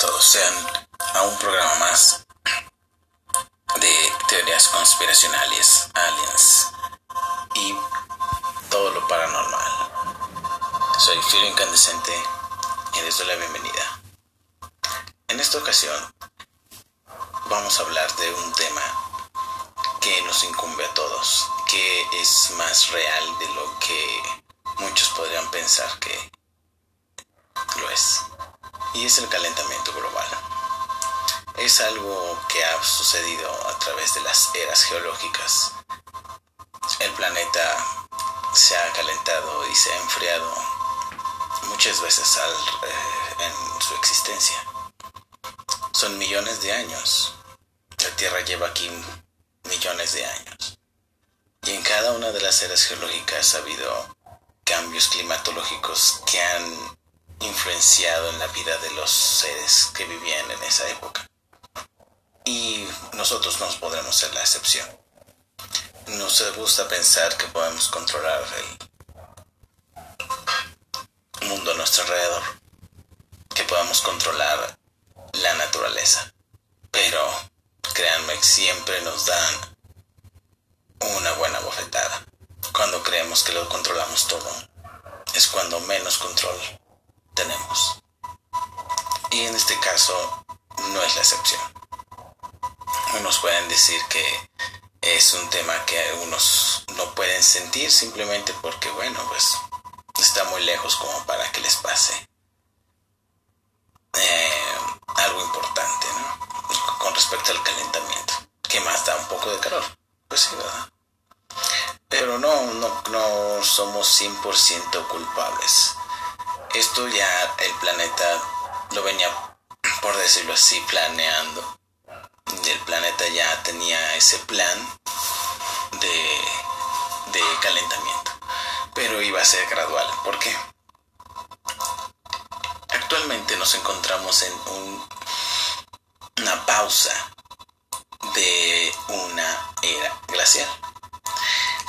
todos sean a un programa más de teorías conspiracionales, aliens y todo lo paranormal. Soy Filo Incandescente y les doy la bienvenida. En esta ocasión vamos a hablar de un tema que nos incumbe a todos, que es más real de lo que muchos podrían pensar que y es el calentamiento global. Es algo que ha sucedido a través de las eras geológicas. El planeta se ha calentado y se ha enfriado muchas veces eh, en su existencia. Son millones de años. La Tierra lleva aquí millones de años. Y en cada una de las eras geológicas ha habido cambios climatológicos que han influenciado en la vida de los seres que vivían en esa época. Y nosotros no podremos ser la excepción. Nos gusta pensar que podemos controlar el mundo a nuestro alrededor, que podamos controlar la naturaleza. Pero créanme siempre nos dan una buena bofetada. Cuando creemos que lo controlamos todo, es cuando menos control tenemos. Y en este caso no es la excepción. Unos pueden decir que es un tema que unos no pueden sentir simplemente porque, bueno, pues está muy lejos como para que les pase eh, algo importante, ¿no? Con respecto al calentamiento. que más da un poco de calor? Pues sí, ¿verdad? Pero no, no, no somos 100% culpables esto ya el planeta lo venía, por decirlo así, planeando. El planeta ya tenía ese plan de, de calentamiento, pero iba a ser gradual. ¿Por qué? Actualmente nos encontramos en un, una pausa de una era glacial.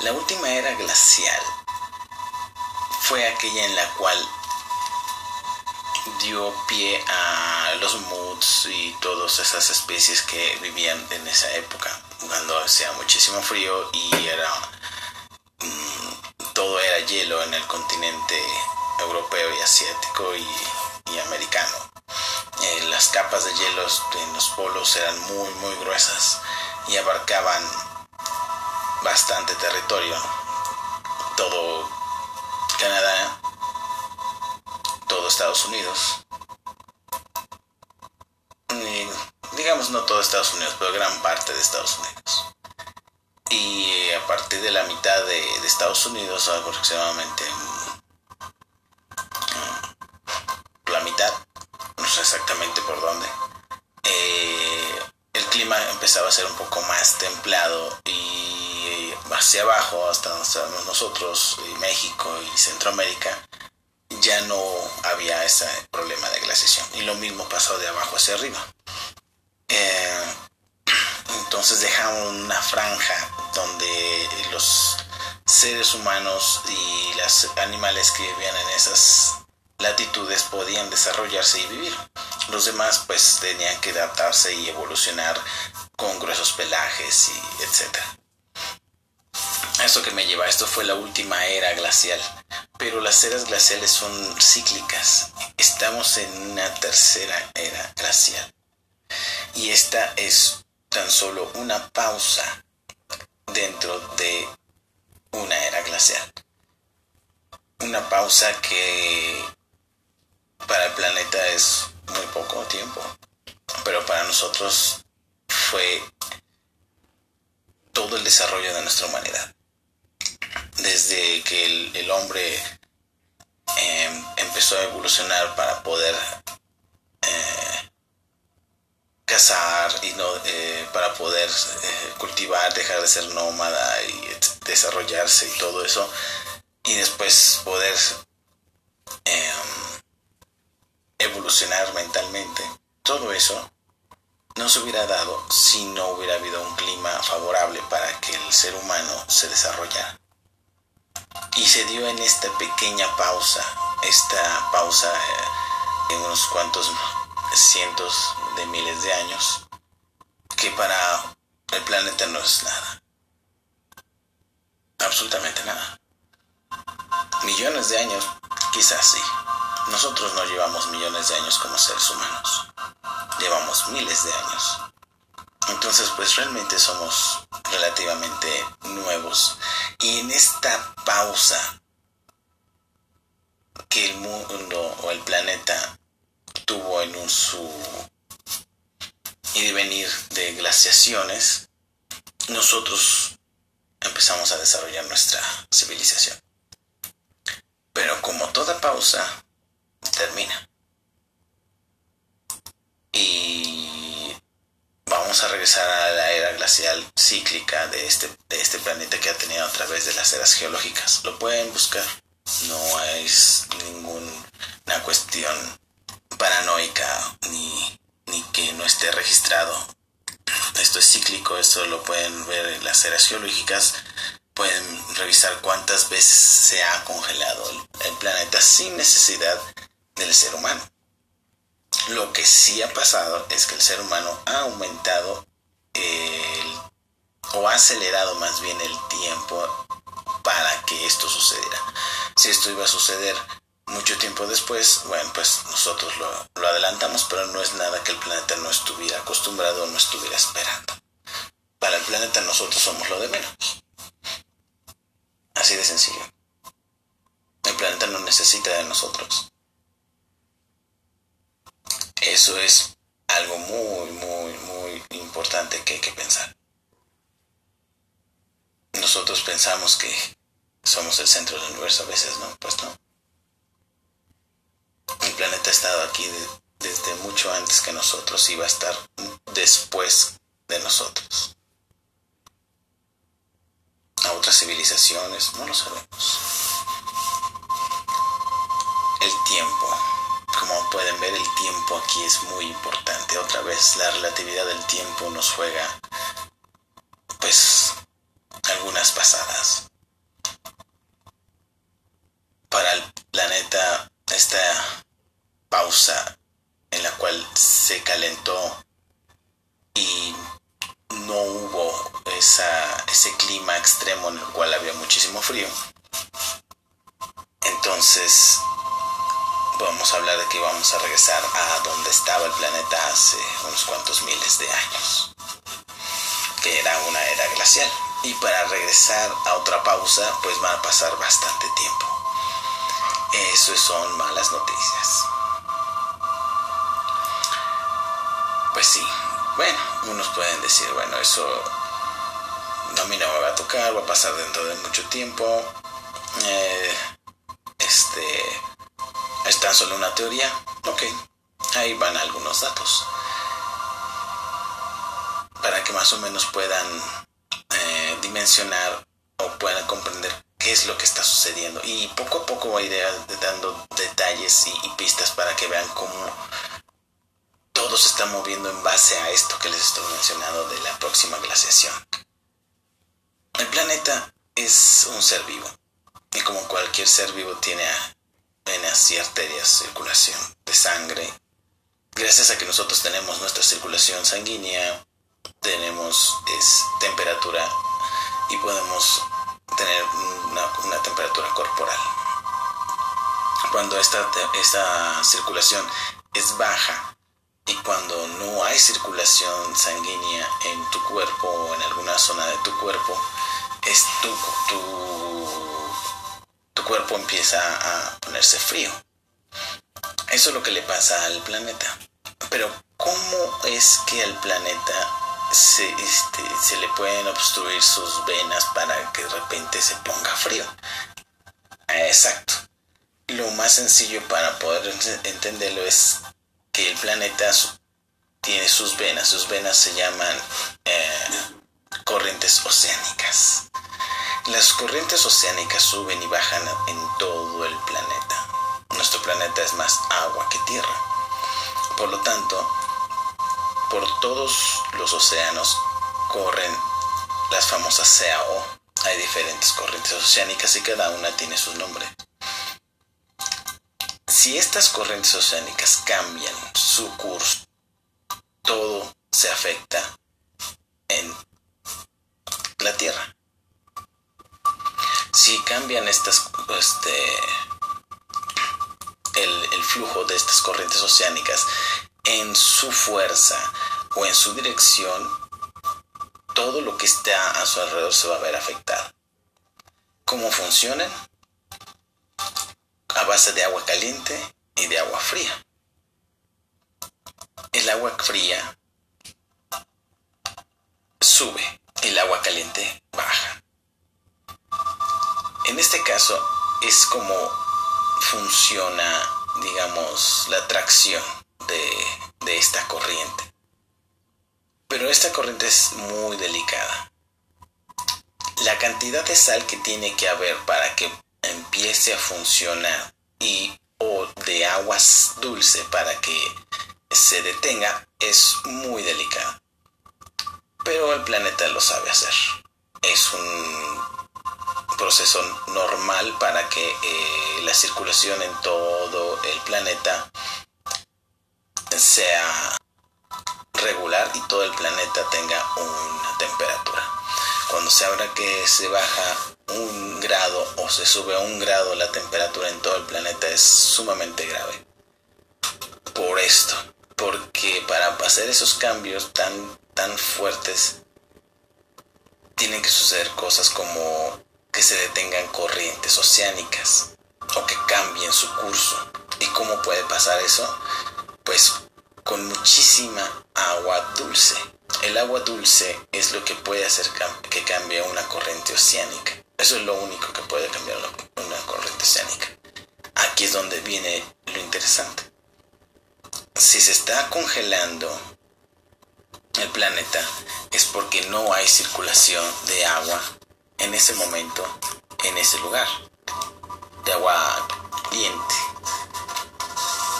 La última era glacial fue aquella en la cual dio pie a los moods y todas esas especies que vivían en esa época, cuando hacía muchísimo frío y era mm, todo era hielo en el continente europeo y asiático y, americano. Eh, las capas de hielo en los polos eran muy muy gruesas y abarcaban bastante territorio. Todo Canadá Estados Unidos. digamos no todo Estados Unidos, pero gran parte de Estados Unidos. Y a partir de la mitad de, Estados Unidos, aproximadamente mm, la mitad, no sé exactamente por dónde, eh, el clima empezaba a ser un poco más templado y hacia abajo, hasta nosotros, y México y Centroamérica, ya no había ese problema de glaciación. Y lo mismo pasó de abajo hacia arriba. Eh, entonces dejamos una franja donde los seres humanos y los animales que vivían en esas latitudes podían desarrollarse y vivir. Los demás pues tenían que adaptarse y evolucionar con gruesos pelajes y etcétera. Eso que me lleva, esto fue la última era glacial pero las eras glaciales son cíclicas. Estamos en una tercera era glacial. Y esta es tan solo una pausa dentro de una era glacial. Una pausa que para el planeta es muy poco tiempo, pero para nosotros fue todo el desarrollo de nuestra humanidad desde que el, hombre em, empezó a evolucionar para poder eh, cazar y no eh, para poder eh, cultivar, dejar de ser nómada y desarrollarse y todo eso y después poder em, evolucionar mentalmente. Todo eso no se hubiera dado si no hubiera habido un clima favorable para que el ser humano se desarrollara. Y se dio en esta pequeña pausa, esta pausa eh, en unos cuantos cientos de miles de años, que para el planeta no es nada. Absolutamente nada. Millones de años, quizás sí. Nosotros no llevamos millones de años como seres humanos. Llevamos miles de años. Entonces, pues realmente somos relativamente nuevos. Y en esta pausa que el mundo o el planeta tuvo en un su y venir de glaciaciones, nosotros empezamos a desarrollar nuestra civilización. Pero como toda pausa, termina. Y vamos a regresar a la cíclica de este, de este planeta que ha tenido a través de las eras geológicas. Lo pueden buscar. No es ninguna cuestión paranoica ni, ni que no esté registrado. Esto es cíclico, esto lo pueden ver en las eras geológicas. Pueden revisar cuántas veces se ha congelado el, planeta sin necesidad del ser humano. Lo que sí ha pasado es que el ser humano ha aumentado o ha acelerado más bien el tiempo para que esto sucediera. Si esto iba a suceder mucho tiempo después, bueno, pues nosotros lo, adelantamos, pero no es nada que el planeta no estuviera acostumbrado o no estuviera esperando. Para el planeta nosotros somos lo de menos. Así de sencillo. El planeta no necesita de nosotros. Eso es algo muy, muy, muy importante que hay que pensar. Nosotros pensamos que somos el centro del universo a veces, ¿no? Pues no. El planeta ha estado aquí desde mucho antes que nosotros y va a estar después de nosotros. A otras civilizaciones, no lo sabemos. El tiempo. Como pueden ver, el tiempo aquí es muy importante. Otra vez, la relatividad del tiempo nos juega, pues, algunas pasadas. Para el planeta, esta pausa en la cual se calentó y no hubo esa, ese clima extremo en el cual había muchísimo frío. Entonces, vamos a hablar de que vamos a regresar a donde estaba el planeta hace unos cuantos miles de años, que era una era glacial. Y para regresar a otra pausa, pues va a pasar bastante tiempo. Eso son malas noticias. Pues sí, bueno, unos pueden decir, bueno, eso a mí no me va a tocar, va a pasar dentro de mucho tiempo. Eh, este es tan solo una teoría. Ok, ahí van algunos datos. Para que más o menos puedan dimensionar o puedan comprender qué es lo que está sucediendo. Y poco a poco voy a ir dando detalles y pistas para que vean cómo todo se está moviendo en base a esto que les estoy mencionando de la próxima glaciación. El planeta es un ser vivo y como cualquier ser vivo tiene venas y arterias, circulación de sangre. Gracias a que nosotros tenemos nuestra circulación sanguínea, tenemos es, temperatura y podemos tener una, temperatura corporal. Cuando esta, esta circulación es baja, y cuando no hay circulación sanguínea en tu cuerpo o en alguna zona de tu cuerpo, es tu, tu, cuerpo empieza a ponerse frío. Eso es lo que le pasa al planeta. Pero ¿cómo es que al planeta se, este, se le pueden obstruir sus venas para que de repente se ponga frío? Exacto. Lo más sencillo para poder entenderlo es que el planeta tiene sus venas. Sus venas se llaman eh, corrientes oceánicas. Las corrientes oceánicas suben y bajan en todo el planeta. Nuestro planeta es más agua que tierra. Por lo tanto, por todos los océanos corren las famosas CAO. Hay diferentes corrientes oceánicas y cada una tiene su nombre Si estas corrientes oceánicas cambian su curso, todo se afecta en la Tierra. Si cambian estas, este, el, el flujo de estas corrientes oceánicas en su fuerza o en su dirección, todo lo que está a su alrededor se va a ver afectado. ¿Cómo funcionan? A base de agua caliente y de agua fría. El agua fría sube, el agua caliente baja. En este caso es como funciona, digamos, la atracción de, esta corriente. Pero esta corriente es muy delicada. La cantidad de sal que tiene que haber para que empiece a funcionar y o de aguas dulce para que se detenga es muy delicada. Pero el planeta lo sabe hacer. Es un proceso normal para que eh, la circulación en todo el planeta sea regular y todo el planeta tenga una temperatura. Cuando se habla que se baja un grado o se sube a un grado la temperatura en todo el planeta es sumamente grave. Por esto, porque para hacer esos cambios tan, tan fuertes, tienen que suceder cosas como que se detengan corrientes oceánicas o que cambien su curso. ¿Y cómo puede pasar eso? Pues con muchísima agua dulce. El agua dulce es lo que puede hacer que cambie una corriente oceánica. Eso es lo único que puede cambiar una corriente oceánica. Aquí es donde viene lo interesante. Si se está congelando el planeta es porque no hay circulación de agua en ese momento, en ese lugar, de agua caliente.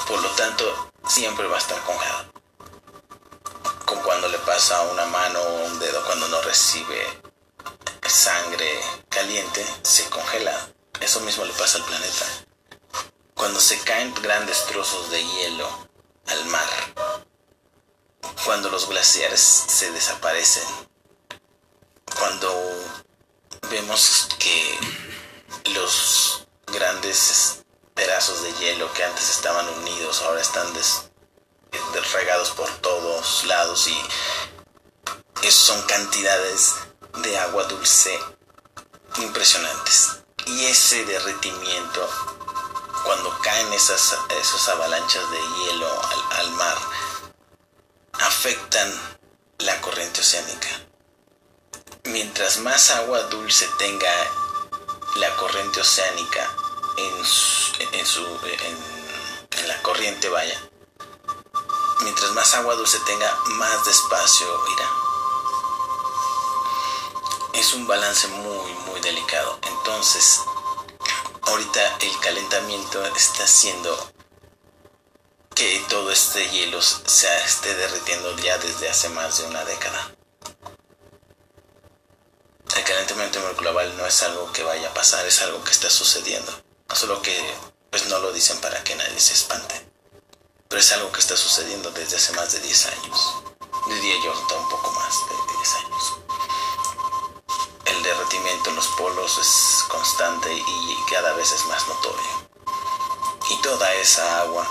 Por lo tanto, siempre va a estar congelado. Como cuando le pasa una mano o un dedo cuando no recibe sangre caliente, se congela. Eso mismo le pasa al planeta. Cuando se caen grandes trozos de hielo al mar, cuando los glaciares se desaparecen, cuando vemos que los grandes pedazos de hielo que antes estaban unidos ahora están des, regados por todos lados y son cantidades de agua dulce impresionantes. Y ese derretimiento, cuando caen esas, esas avalanchas de hielo al, al mar, afectan la corriente oceánica. Mientras más agua dulce tenga la corriente oceánica en en, su, en, la corriente vaya. Mientras más agua dulce tenga, más despacio irá. Es un balance muy, muy delicado. Entonces, ahorita el calentamiento está haciendo que todo este hielo se esté derritiendo ya desde hace más de una década. El calentamiento global no es algo que vaya a pasar, es algo que está sucediendo. Solo que pues no lo dicen para que nadie se espante. Pero es algo que está sucediendo desde hace más de 10 años. Diría yo un poco más de 10 años. El derretimiento en los polos es constante y cada vez es más notorio. Y toda esa agua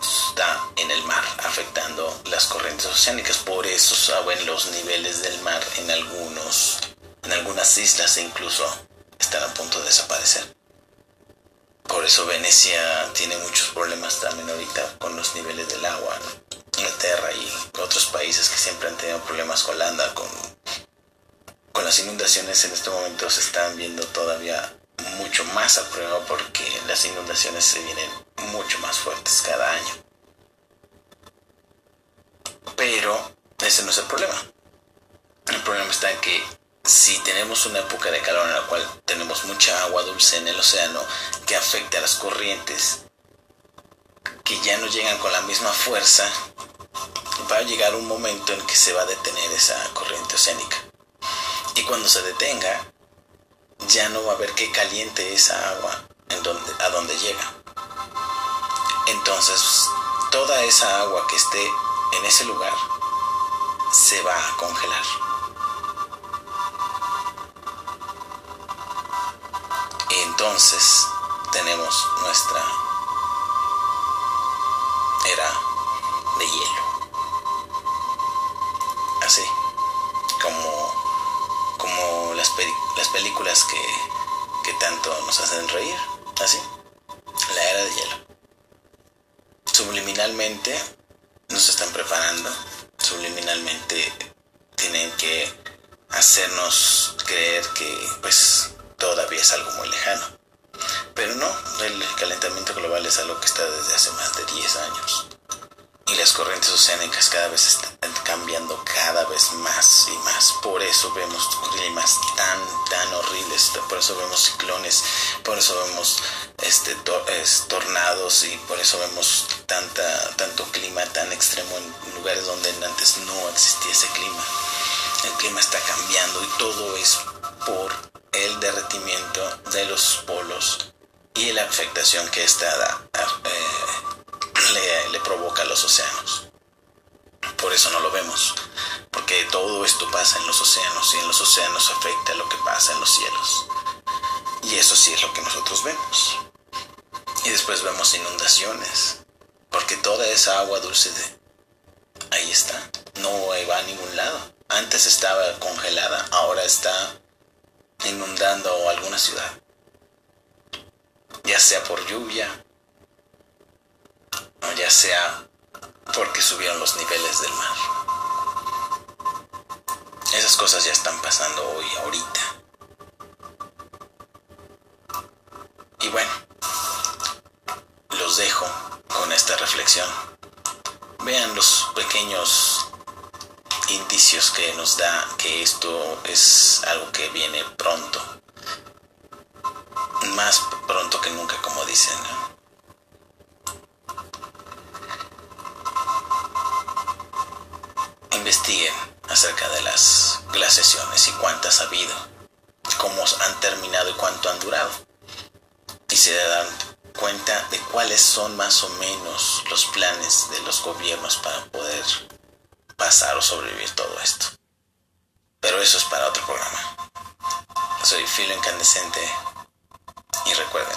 está en el mar, afectando las corrientes oceánicas. Por eso saben los niveles del mar en algunos, en algunas islas e incluso están a punto de desaparecer. Por eso Venecia tiene muchos problemas también ahorita con los niveles del agua. Inglaterra y otros países que siempre han tenido problemas, Holanda, con, con las inundaciones en este momento se están viendo todavía mucho más a prueba porque las inundaciones se vienen mucho más fuertes cada año. Pero ese no es el problema. El problema está en que si tenemos una época de calor en la cual tenemos mucha agua dulce en el océano que afecta a las corrientes, que ya no llegan con la misma fuerza, va a llegar un momento en que se va a detener esa corriente oceánica. Y cuando se detenga, ya no va a haber que caliente esa agua en donde, a donde llega. entonces toda esa agua que esté en ese lugar se va a congelar. Y entonces tenemos nuestra era de hielo. Así, como, como las, las películas que, que tanto nos hacen reír. Así, la era de hielo. Subliminalmente nos están preparando, subliminalmente tienen que hacernos creer que pues todavía es algo muy lejano. Pero no, el calentamiento global es algo que está desde hace más de 10 años. Y las corrientes oceánicas cada vez están cambiando cada vez más y más. Por eso vemos climas tan, tan horribles, por eso vemos ciclones, por eso vemos este, tornados y por eso vemos tanta, tanto clima tan extremo en lugares donde antes no existía ese clima. El clima está cambiando y todo es por el derretimiento de los polos y la afectación que esta eh, le, provoca a los océanos. Por eso no lo vemos, porque todo esto pasa en los océanos y en los océanos afecta lo que pasa en los cielos. Y eso sí es lo que nosotros vemos. Y después vemos inundaciones, porque toda esa agua dulce de ahí está, no va a ningún lado. Antes estaba congelada, ahora está inundando alguna ciudad ya sea por lluvia, o ya sea porque subieron los niveles del mar. Esas cosas ya están pasando hoy, ahorita. Y bueno, los dejo con esta reflexión. Vean los pequeños indicios que nos da que esto es algo que viene pronto más pronto que nunca, como dicen. Investiguen acerca de las glaciaciones y cuántas ha habido, cómo han terminado y cuánto han durado. Y se dan cuenta de cuáles son más o menos los planes de los gobiernos para poder pasar o sobrevivir todo esto. Pero eso es para otro programa. Soy Filo Incandescente y recuerden,